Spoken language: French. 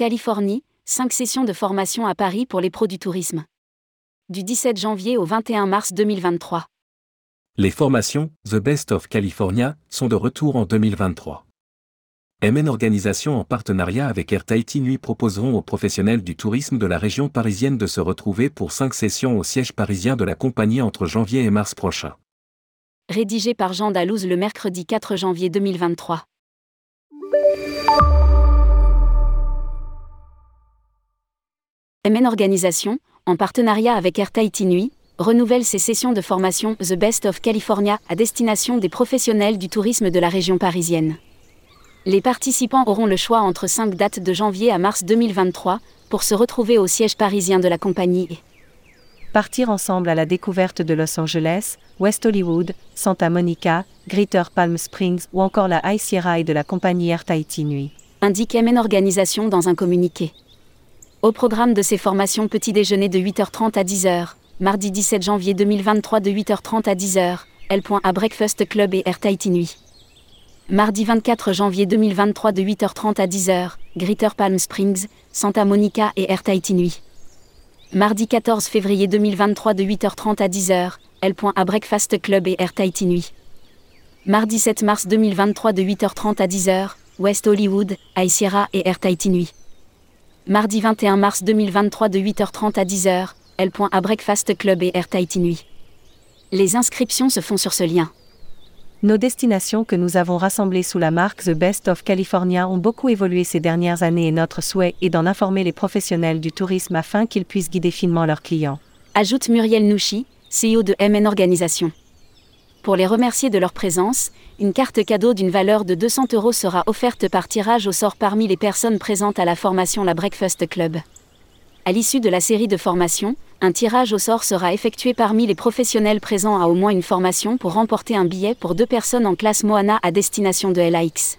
Californie, 5 sessions de formation à Paris pour les pros du tourisme. Du 17 janvier au 21 mars 2023. Les formations The Best of California sont de retour en 2023. MN Organisation en partenariat avec Air Tahiti Nuit proposeront aux professionnels du tourisme de la région parisienne de se retrouver pour 5 sessions au siège parisien de la compagnie entre janvier et mars prochain. Rédigé par Jean Dalouse le mercredi 4 janvier 2023. MN Organisation, en partenariat avec Air Tahiti Nuit, renouvelle ses sessions de formation The Best of California à destination des professionnels du tourisme de la région parisienne. Les participants auront le choix entre 5 dates de janvier à mars 2023 pour se retrouver au siège parisien de la compagnie et partir ensemble à la découverte de Los Angeles, West Hollywood, Santa Monica, Greater Palm Springs ou encore la High Sierra et de la compagnie Air Tahiti Nuit. Indique MN Organisation dans un communiqué. Au programme de ces formations petit déjeuner de 8h30 à 10h, mardi 17 janvier 2023 de 8h30 à 10h, L.A Breakfast Club et Air Tahiti Nuit. Mardi 24 janvier 2023 de 8h30 à 10h, Greater Palm Springs, Santa Monica et Air Tahiti Nuit. Mardi 14 février 2023 de 8h30 à 10h, L.A Breakfast Club et Air Tahiti Nuit. Mardi 7 mars 2023 de 8h30 à 10h, West Hollywood, High et Air Tahiti Nuit mardi 21 mars 2023 de 8h30 à 10h, L.A Breakfast Club et Air Tahiti Nuit. Les inscriptions se font sur ce lien. Nos destinations que nous avons rassemblées sous la marque The Best of California ont beaucoup évolué ces dernières années et notre souhait est d'en informer les professionnels du tourisme afin qu'ils puissent guider finement leurs clients. Ajoute Muriel Nouchi, CEO de MN Organisation. Pour les remercier de leur présence, une carte cadeau d'une valeur de 200 euros sera offerte par tirage au sort parmi les personnes présentes à la formation La Breakfast Club. À l'issue de la série de formations, un tirage au sort sera effectué parmi les professionnels présents à au moins une formation pour remporter un billet pour deux personnes en classe Moana à destination de LAX.